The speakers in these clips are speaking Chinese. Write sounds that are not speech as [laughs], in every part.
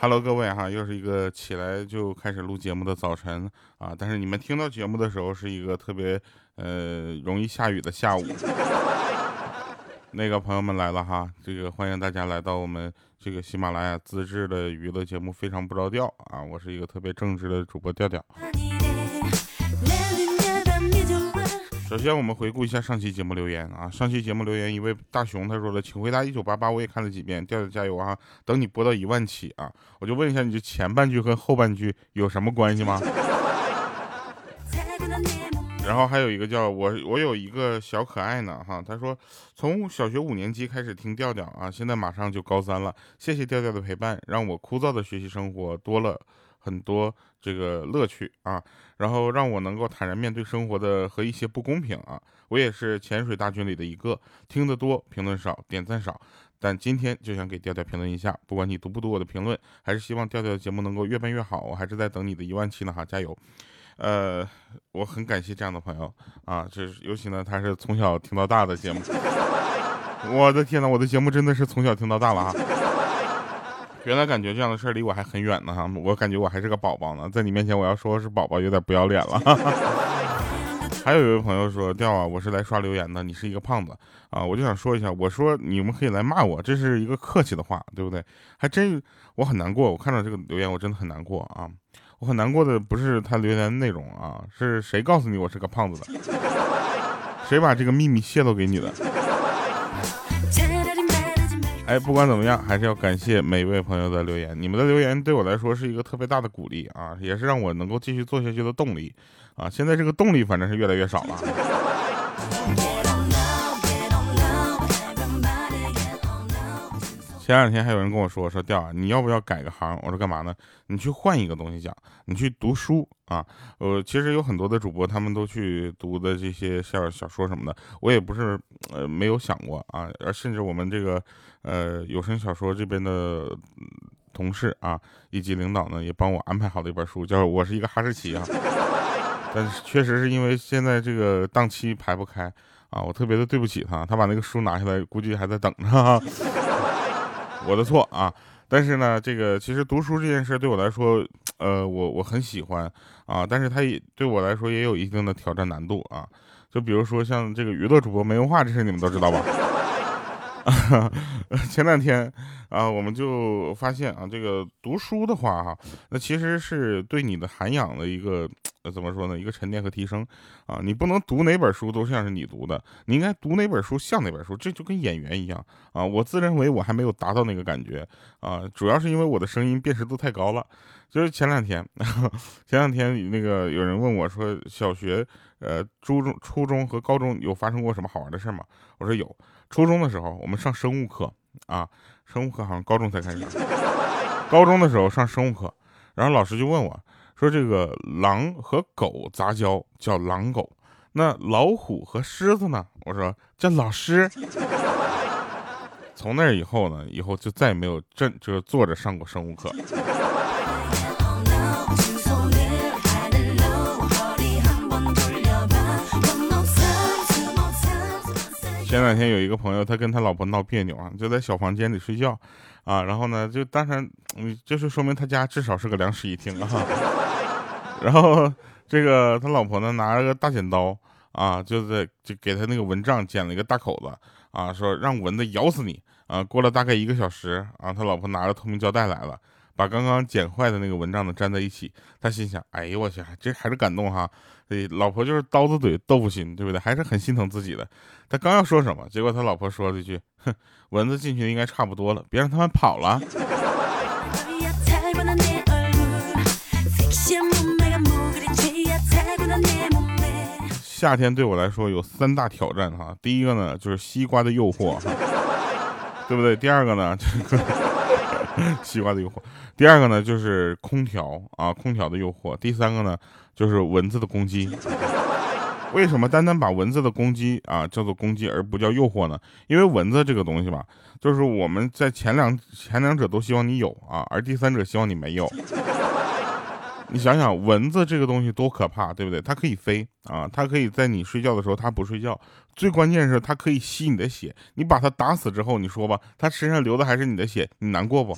Hello，各位哈，又是一个起来就开始录节目的早晨啊！但是你们听到节目的时候是一个特别呃容易下雨的下午。[laughs] 那个朋友们来了哈，这个欢迎大家来到我们这个喜马拉雅自制的娱乐节目《非常不着调》啊！我是一个特别正直的主播调调。首先，我们回顾一下上期节目留言啊。上期节目留言一位大熊，他说了，请回答一九八八，我也看了几遍，调调加油啊！等你播到一万起啊，我就问一下，你这前半句和后半句有什么关系吗？[laughs] 然后还有一个叫我，我有一个小可爱呢哈，他说从小学五年级开始听调调啊，现在马上就高三了，谢谢调调的陪伴，让我枯燥的学习生活多了。很多这个乐趣啊，然后让我能够坦然面对生活的和一些不公平啊。我也是潜水大军里的一个，听得多，评论少，点赞少。但今天就想给调调评论一下，不管你读不读我的评论，还是希望调调的节目能够越办越好。我还是在等你的一万期呢哈，加油！呃，我很感谢这样的朋友啊，这尤其呢他是从小听到大的节目。[laughs] 我的天呐，我的节目真的是从小听到大了哈。原来感觉这样的事儿离我还很远呢哈，我感觉我还是个宝宝呢，在你面前我要说是宝宝有点不要脸了。[laughs] 还有一位朋友说掉啊，我是来刷留言的，你是一个胖子啊，我就想说一下，我说你们可以来骂我，这是一个客气的话，对不对？还真我很难过，我看到这个留言我真的很难过啊，我很难过的不是他留言内容啊，是谁告诉你我是个胖子的？[laughs] 谁把这个秘密泄露给你的？哎，不管怎么样，还是要感谢每一位朋友的留言。你们的留言对我来说是一个特别大的鼓励啊，也是让我能够继续做下去的动力啊。现在这个动力反正是越来越少了。[laughs] 前两天还有人跟我说说调啊，你要不要改个行？我说干嘛呢？你去换一个东西讲，你去读书啊。呃，其实有很多的主播他们都去读的这些小小说什么的，我也不是呃没有想过啊。而甚至我们这个呃有声小说这边的同事啊以及领导呢，也帮我安排好了一本书，叫《我是一个哈士奇》啊。但是确实是因为现在这个档期排不开啊，我特别的对不起他，他把那个书拿下来，估计还在等着。我的错啊，但是呢，这个其实读书这件事对我来说，呃，我我很喜欢啊，但是它也对我来说也有一定的挑战难度啊，就比如说像这个娱乐主播没文化这事，你们都知道吧？[laughs] 前两天啊，我们就发现啊，这个读书的话哈，那其实是对你的涵养的一个怎么说呢？一个沉淀和提升啊。你不能读哪本书都像是你读的，你应该读哪本书像哪本书。这就跟演员一样啊。我自认为我还没有达到那个感觉啊，主要是因为我的声音辨识度太高了。就是前两天，[laughs] 前两天那个有人问我说，小学、呃、初中、初中和高中有发生过什么好玩的事吗？我说有。初中的时候，我们上生物课啊，生物课好像高中才开始。高中的时候上生物课，然后老师就问我，说这个狼和狗杂交叫狼狗，那老虎和狮子呢？我说叫老师。从那以后呢，以后就再也没有正就是坐着上过生物课。前两天有一个朋友，他跟他老婆闹别扭啊，就在小房间里睡觉，啊，然后呢，就当然，嗯，就是说明他家至少是个两室一厅啊。[laughs] 然后这个他老婆呢，拿了个大剪刀啊，就在就给他那个蚊帐剪了一个大口子啊，说让蚊子咬死你啊。过了大概一个小时啊，他老婆拿着透明胶带来了。把刚刚剪坏的那个蚊帐呢粘在一起，他心想：哎呦我去，这还是感动哈！哎，老婆就是刀子嘴豆腐心，对不对？还是很心疼自己的。他刚要说什么，结果他老婆说了一句：哼，蚊子进去应该差不多了，别让他们跑了。夏天对我来说有三大挑战哈，第一个呢就是西瓜的诱惑，对不对？第二个呢，就是 [laughs] 西瓜的诱惑。第二个呢，就是空调啊，空调的诱惑。第三个呢，就是蚊子的攻击。为什么单单把蚊子的攻击啊叫做攻击，而不叫诱惑呢？因为蚊子这个东西吧，就是我们在前两前两者都希望你有啊，而第三者希望你没有。你想想，蚊子这个东西多可怕，对不对？它可以飞啊，它可以在你睡觉的时候它不睡觉。最关键是它可以吸你的血。你把它打死之后，你说吧，它身上流的还是你的血，你难过不？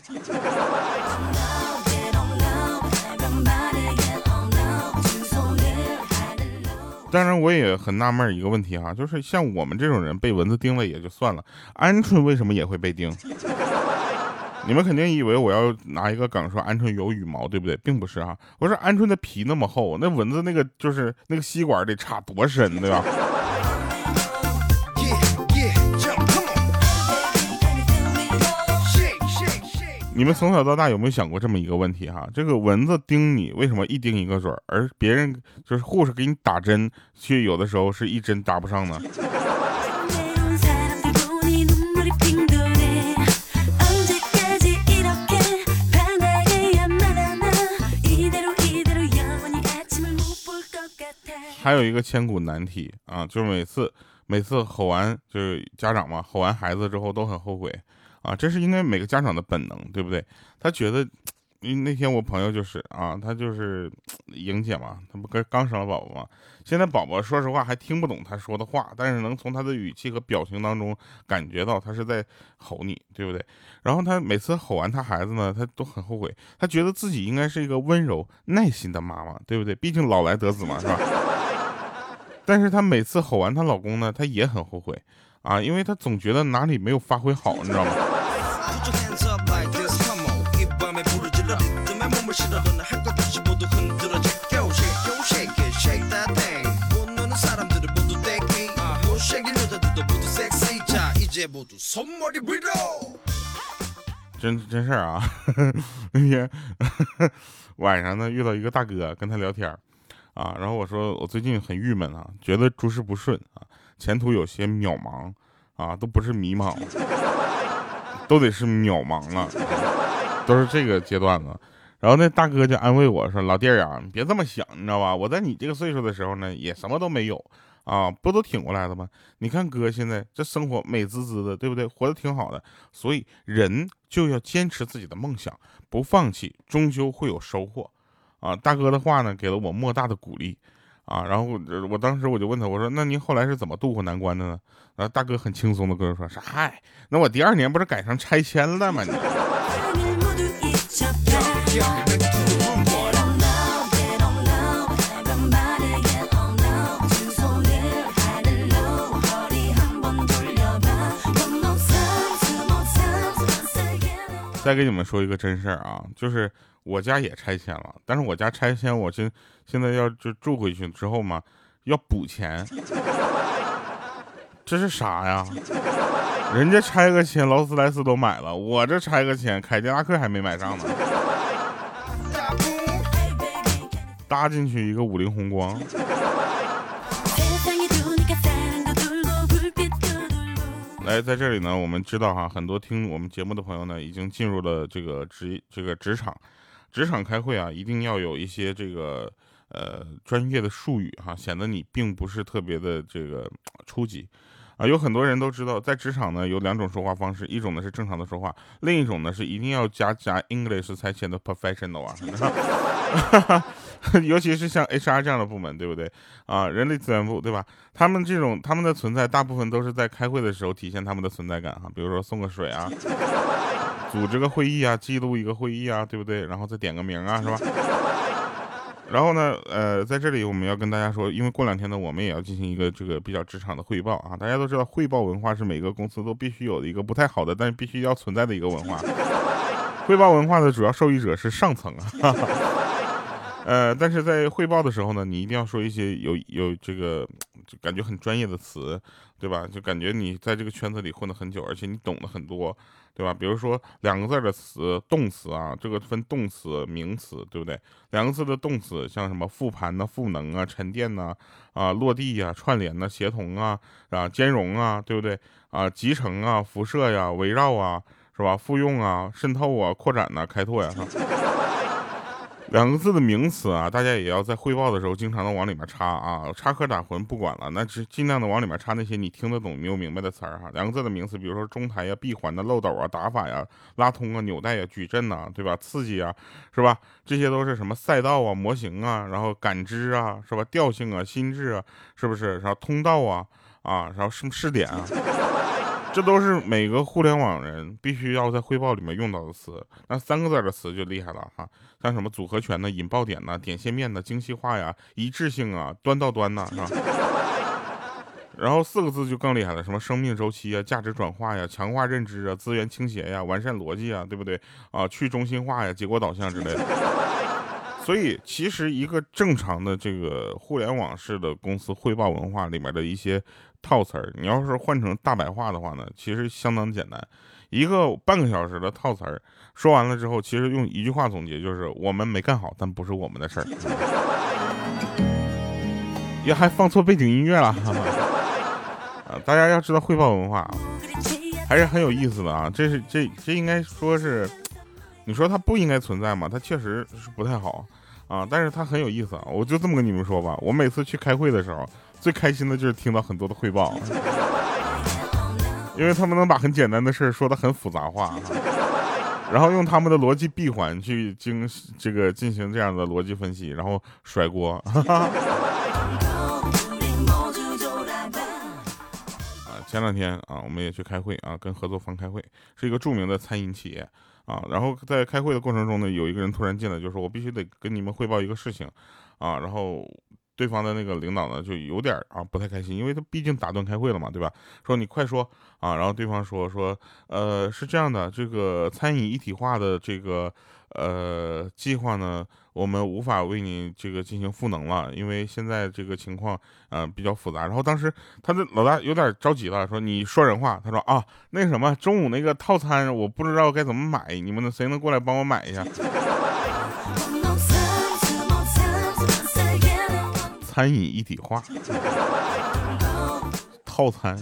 当然，我也很纳闷一个问题哈，就是像我们这种人被蚊子叮了也就算了，鹌鹑为什么也会被叮？你们肯定以为我要拿一个梗说鹌鹑有羽毛，对不对？并不是哈，我说鹌鹑的皮那么厚，那蚊子那个就是那个吸管得插多深，对吧？你们从小到大有没有想过这么一个问题哈？这个蚊子叮你，为什么一叮一个准儿，而别人就是护士给你打针，却有的时候是一针打不上呢？还有一个千古难题啊，就是每次每次吼完，就是家长嘛，吼完孩子之后都很后悔。啊，这是应该每个家长的本能，对不对？他觉得，那天我朋友就是啊，他就是莹姐嘛，他不刚刚生了宝宝嘛，现在宝宝说实话还听不懂他说的话，但是能从他的语气和表情当中感觉到他是在吼你，对不对？然后他每次吼完他孩子呢，他都很后悔，他觉得自己应该是一个温柔耐心的妈妈，对不对？毕竟老来得子嘛，是吧？但是她每次吼完她老公呢，她也很后悔。啊，因为她总觉得哪里没有发挥好，[laughs] 你知道吗？真真事儿啊！[laughs] 那天 [laughs] 晚上呢，遇到一个大哥，跟他聊天啊，然后我说我最近很郁闷啊，觉得诸事不顺啊。前途有些渺茫啊，都不是迷茫，都得是渺茫了，都是这个阶段了。然后那大哥就安慰我说：“老弟儿啊，你别这么想，你知道吧？我在你这个岁数的时候呢，也什么都没有啊，不都挺过来的吗？你看哥现在这生活美滋滋的，对不对？活得挺好的。所以人就要坚持自己的梦想，不放弃，终究会有收获。啊，大哥的话呢，给了我莫大的鼓励。”啊，然后我我当时我就问他，我说那您后来是怎么度过难关的呢？然后大哥很轻松的跟我说，说嗨，那我第二年不是赶上拆迁了吗？你再给你们说一个真事儿啊，就是我家也拆迁了，但是我家拆迁，我现现在要就住回去之后嘛，要补钱，[laughs] 这是啥呀？人家拆个迁，劳斯莱斯都买了，我这拆个迁，凯迪拉克还没买上呢，[laughs] 搭进去一个五菱宏光。[laughs] 来，在这里呢，我们知道哈，很多听我们节目的朋友呢，已经进入了这个职这个职场，职场开会啊，一定要有一些这个呃专业的术语哈，显得你并不是特别的这个初级。啊，有很多人都知道，在职场呢有两种说话方式，一种呢是正常的说话，另一种呢是一定要加加 English 才显得 professional 啊。[laughs] [laughs] 尤其是像 HR 这样的部门，对不对？啊，人力资源部，对吧？他们这种他们的存在，大部分都是在开会的时候体现他们的存在感哈。比如说送个水啊，[laughs] 组织个会议啊，记录一个会议啊，对不对？然后再点个名啊，是吧？然后呢，呃，在这里我们要跟大家说，因为过两天呢，我们也要进行一个这个比较职场的汇报啊。大家都知道，汇报文化是每个公司都必须有的一个不太好的，但是必须要存在的一个文化。[laughs] 汇报文化的主要受益者是上层啊。呃，但是在汇报的时候呢，你一定要说一些有有这个就感觉很专业的词，对吧？就感觉你在这个圈子里混了很久，而且你懂得很多，对吧？比如说两个字的词，动词啊，这个分动词、名词，对不对？两个字的动词，像什么复盘呐、赋能啊、沉淀呐、啊落地呀、串联呐、协同啊、啊兼容啊，对不对？啊集成啊、辐射呀、围绕啊，是吧？复用啊、渗透啊、扩展呐、开拓呀。两个字的名词啊，大家也要在汇报的时候经常的往里面插啊，插科打诨不管了，那只尽量的往里面插那些你听得懂、没有明白的词儿哈。两个字的名词，比如说中台呀、闭环的漏斗啊、打法呀、拉通啊、纽带呀、矩阵呐，对吧？刺激啊，是吧？这些都是什么赛道啊、模型啊，然后感知啊，是吧？调性啊、心智啊，是不是？然后通道啊，啊，然后什么试点啊。这都是每个互联网人必须要在汇报里面用到的词。那三个字的词就厉害了哈，像什么组合拳呢、引爆点呢、点线面的精细化呀、一致性啊、端到端呐，是吧？然后四个字就更厉害了，什么生命周期啊、价值转化呀、强化认知啊、资源倾斜呀、完善逻辑啊，对不对啊？去中心化呀、结果导向之类的。所以，其实一个正常的这个互联网式的公司汇报文化里面的一些套词儿，你要是换成大白话的话呢，其实相当简单。一个半个小时的套词儿说完了之后，其实用一句话总结就是：我们没干好，但不是我们的事儿。也还放错背景音乐了。啊，大家要知道汇报文化还是很有意思的啊。这是这这应该说是，你说它不应该存在吗？它确实是不太好啊，但是它很有意思啊。我就这么跟你们说吧，我每次去开会的时候，最开心的就是听到很多的汇报，因为他们能把很简单的事说的很复杂化，然后用他们的逻辑闭环去经这个进行这样的逻辑分析，然后甩锅。[laughs] 前两天啊，我们也去开会啊，跟合作方开会，是一个著名的餐饮企业啊。然后在开会的过程中呢，有一个人突然进来，就说：“我必须得跟你们汇报一个事情啊。”然后对方的那个领导呢，就有点啊不太开心，因为他毕竟打断开会了嘛，对吧？说你快说啊。然后对方说：“说呃是这样的，这个餐饮一体化的这个呃计划呢。”我们无法为你这个进行赋能了，因为现在这个情况，呃，比较复杂。然后当时他的老大有点着急了，说：“你说人话。”他说：“啊，那什么，中午那个套餐我不知道该怎么买，你们谁能过来帮我买一下？” [laughs] 餐饮一体化，套餐。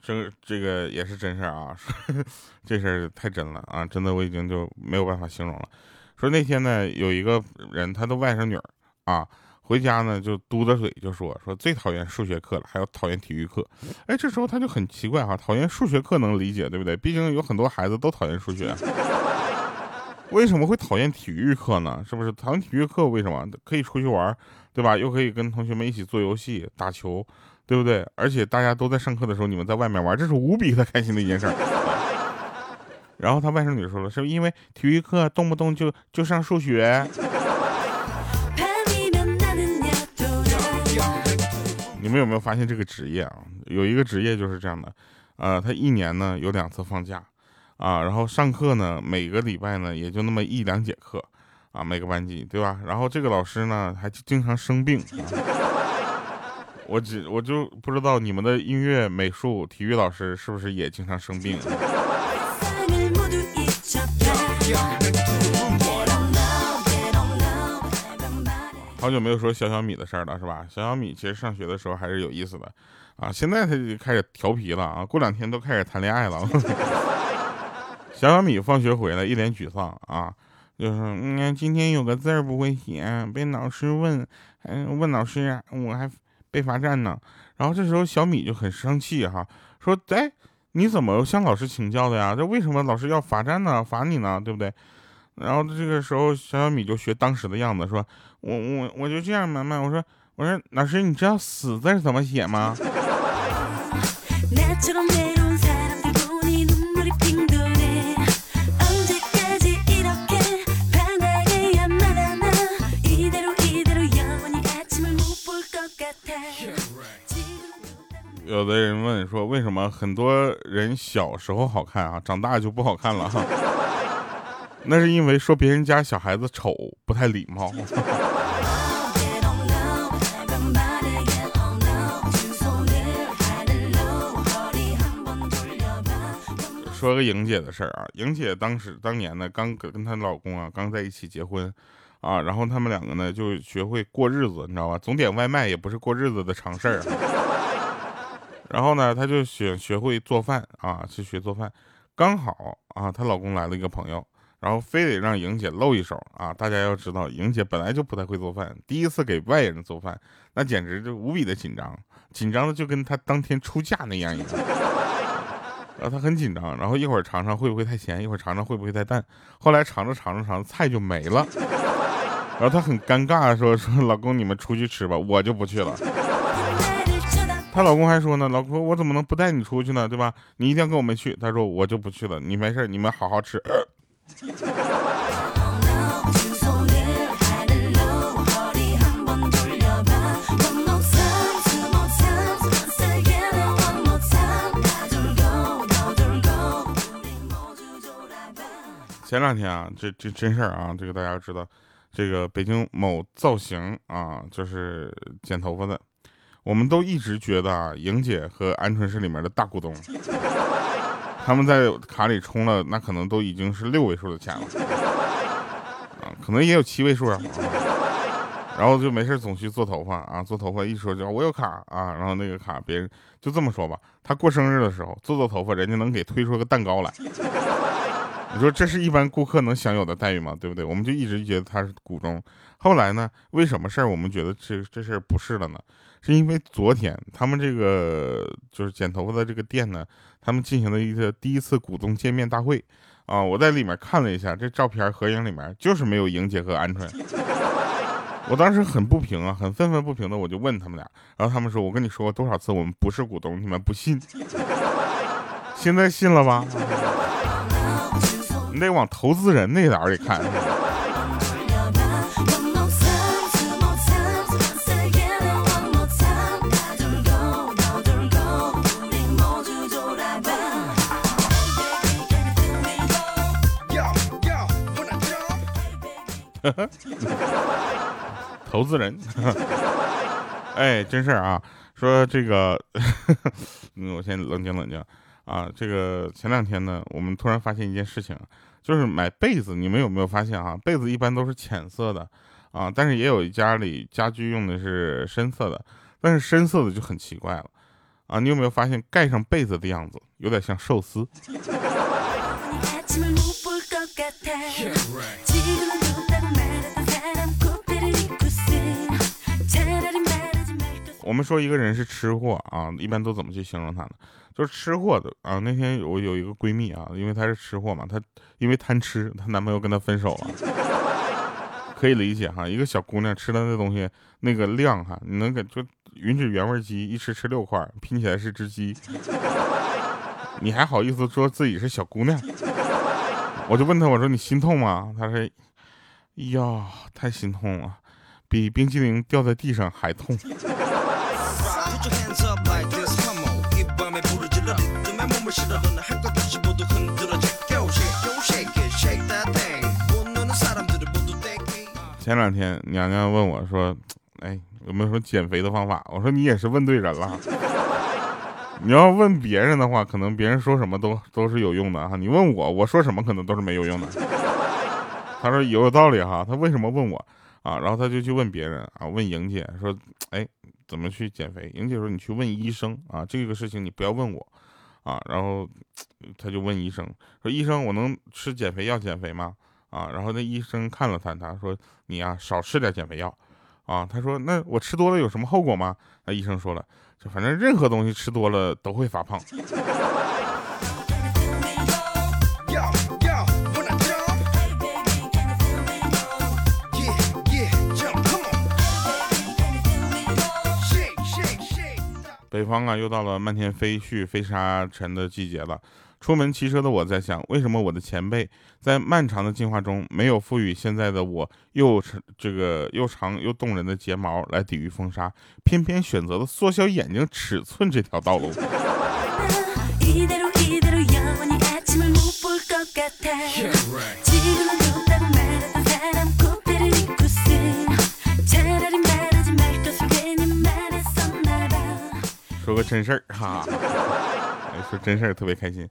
这这个也是真事儿啊，这事儿太真了啊，真的我已经就没有办法形容了。说那天呢，有一个人，他的外甥女儿啊，回家呢就嘟着嘴就说说最讨厌数学课了，还有讨厌体育课。哎，这时候他就很奇怪哈，讨厌数学课能理解，对不对？毕竟有很多孩子都讨厌数学，[laughs] 为什么会讨厌体育课呢？是不是讨厌体育课？为什么可以出去玩，对吧？又可以跟同学们一起做游戏、打球。对不对？而且大家都在上课的时候，你们在外面玩，这是无比的开心的一件事。[laughs] 然后他外甥女说了，是因为体育课动不动就就上数学。你们有没有发现这个职业啊？有一个职业就是这样的，呃，他一年呢有两次放假，啊，然后上课呢每个礼拜呢也就那么一两节课，啊，每个班级对吧？然后这个老师呢还经常生病。[laughs] 我只我就不知道你们的音乐、美术、体育老师是不是也经常生病？好久没有说小小米的事儿了，是吧？小小米其实上学的时候还是有意思的啊，现在他就开始调皮了啊，过两天都开始谈恋爱了。[laughs] 小小米放学回来一脸沮丧啊，就是嗯，今天有个字儿不会写，被老师问，嗯，问老师，我还。被罚站呢，然后这时候小米就很生气哈，说：“哎，你怎么向老师请教的呀？这为什么老师要罚站呢？罚你呢，对不对？”然后这个时候小小米就学当时的样子，说：“我我我就这样，慢慢我说我说老师，你知道死字怎么写吗？”有的人问说，为什么很多人小时候好看啊，长大就不好看了？哈，那是因为说别人家小孩子丑不太礼貌。[laughs] 说个莹姐的事儿啊，莹姐当时当年呢，刚跟跟她老公啊刚在一起结婚啊，然后他们两个呢就学会过日子，你知道吧？总点外卖也不是过日子的常事儿。[laughs] 然后呢，她就学学会做饭啊，去学做饭。刚好啊，她老公来了一个朋友，然后非得让莹姐露一手啊。大家要知道，莹姐本来就不太会做饭，第一次给外人做饭，那简直就无比的紧张，紧张的就跟她当天出嫁那样一样。然后她很紧张，然后一会儿尝尝会不会太咸，一会儿尝尝会不会太淡。后来尝着尝着尝着菜就没了，然后她很尴尬说说老公你们出去吃吧，我就不去了。她老公还说呢，老公我怎么能不带你出去呢，对吧？你一定要跟我们去。他说我就不去了，你没事，你们好好吃。前两天啊，这这真事儿啊，这个大家知道，这个北京某造型啊，就是剪头发的，我们都一直觉得啊，莹姐和鹌鹑是里面的大股东，他们在卡里充了，那可能都已经是六位数的钱了，啊，可能也有七位数啊，然后就没事总去做头发啊，做头发一说就我有卡啊，然后那个卡别人就这么说吧，他过生日的时候做做头发，人家能给推出个蛋糕来。你说这是一般顾客能享有的待遇吗？对不对？我们就一直觉得他是股东。后来呢？为什么事儿我们觉得这这事儿不是了呢？是因为昨天他们这个就是剪头发的这个店呢，他们进行了一个第一次股东见面大会啊。我在里面看了一下这照片合影里面，就是没有莹姐和鹌鹑。我当时很不平啊，很愤愤不平的，我就问他们俩，然后他们说：“我跟你说过多少次，我们不是股东，你们不信，现在信了吧？” [laughs] 你得往投资人那点里看。[laughs] 投资人，[laughs] 哎，真事儿啊！说这个，[laughs] 嗯，我先冷静冷静。啊，这个前两天呢，我们突然发现一件事情，就是买被子，你们有没有发现啊？被子一般都是浅色的，啊，但是也有一家里家居用的是深色的，但是深色的就很奇怪了，啊，你有没有发现盖上被子的样子有点像寿司？我们说一个人是吃货啊，一般都怎么去形容他呢？就是吃货的啊。那天我有一个闺蜜啊，因为她是吃货嘛，她因为贪吃，她男朋友跟她分手了。可以理解哈，一个小姑娘吃的那东西那个量哈，你能给就吮指原味鸡一吃吃六块，拼起来是只鸡，你还好意思说自己是小姑娘？我就问她，我说你心痛吗？她说，呀，太心痛了，比冰激凌掉在地上还痛。前两天娘娘问我说：“哎，有没有什么减肥的方法？”我说：“你也是问对人了。[laughs] 你要问别人的话，可能别人说什么都都是有用的哈。你问我，我说什么可能都是没有用的。[laughs] ”他说：“有道理哈。”他为什么问我啊？然后他就去问别人啊，问莹姐说：“哎，怎么去减肥？”莹姐说：“你去问医生啊，这个事情你不要问我啊。”然后他就问医生说：“医生，我能吃减肥药减肥吗？”啊，然后那医生看了他，他说：“你呀，少吃点减肥药。”啊，他说：“那我吃多了有什么后果吗？”那医生说了：“就反正任何东西吃多了都会发胖。”北方啊，又到了漫天飞絮、飞沙尘的季节了。出门骑车的我在想，为什么我的前辈在漫长的进化中没有赋予现在的我又长这个又长又动人的睫毛来抵御风沙，偏偏选择了缩小眼睛尺寸这条道路？说个真事儿哈。说真事儿特别开心，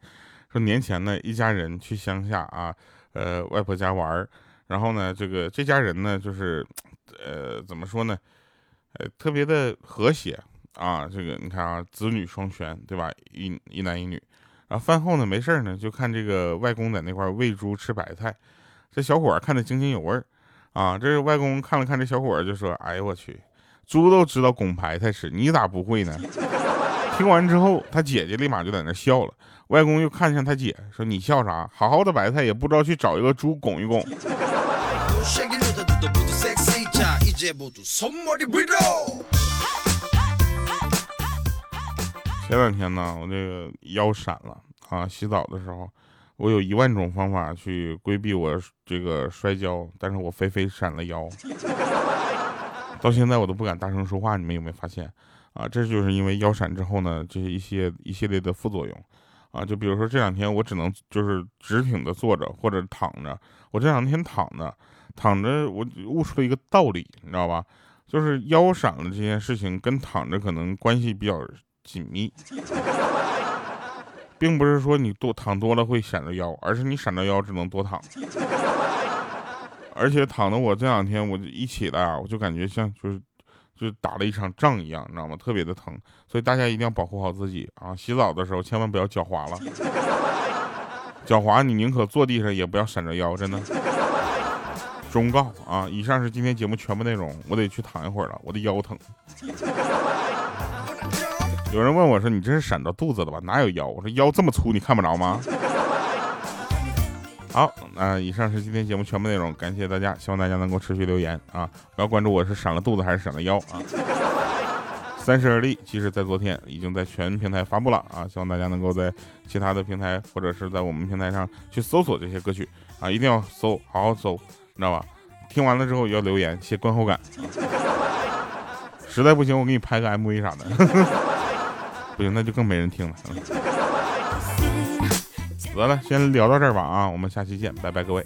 说年前呢，一家人去乡下啊，呃，外婆家玩儿，然后呢，这个这家人呢，就是，呃，怎么说呢，呃，特别的和谐啊，这个你看啊，子女双全，对吧？一一男一女，然后饭后呢，没事儿呢，就看这个外公在那块喂猪吃白菜，这小伙儿看得津津有味儿，啊，这外公看了看这小伙儿就说，哎呦我去，猪都知道拱白菜吃，你咋不会呢？听完之后，他姐姐立马就在那笑了。外公又看向他姐说：“你笑啥？好好的白菜也不知道去找一个猪拱一拱。”前两天呢，我这个腰闪了啊！洗澡的时候，我有一万种方法去规避我这个摔跤，但是我非非闪了腰。到现在我都不敢大声说话，你们有没有发现啊？这就是因为腰闪之后呢，这些一些一系列的副作用啊！就比如说这两天我只能就是直挺的坐着或者躺着，我这两天躺着躺着，我悟出了一个道理，你知道吧？就是腰闪了这件事情跟躺着可能关系比较。紧密，并不是说你多躺多了会闪着腰，而是你闪着腰只能多躺。[laughs] 而且躺的我这两天，我一起来啊，我就感觉像就是就打了一场仗一样，你知道吗？特别的疼。所以大家一定要保护好自己啊！洗澡的时候千万不要脚滑了，脚滑你宁可坐地上也不要闪着腰，真的。忠告啊！以上是今天节目全部内容，我得去躺一会儿了，我的腰疼。有人问我说：“你这是闪着肚子了吧？哪有腰？”我说：“腰这么粗，你看不着吗？”好，那以上是今天节目全部内容，感谢大家，希望大家能够持续留言啊！不要关注我是闪了肚子还是闪了腰啊！三十而立，其实在昨天已经在全平台发布了啊！希望大家能够在其他的平台或者是在我们平台上去搜索这些歌曲啊，一定要搜，好好搜，你知道吧？听完了之后要留言写观后感，实在不行我给你拍个 MV 啥的。[laughs] 不行，那就更没人听了。得了，先聊到这儿吧啊，我们下期见，拜拜，各位。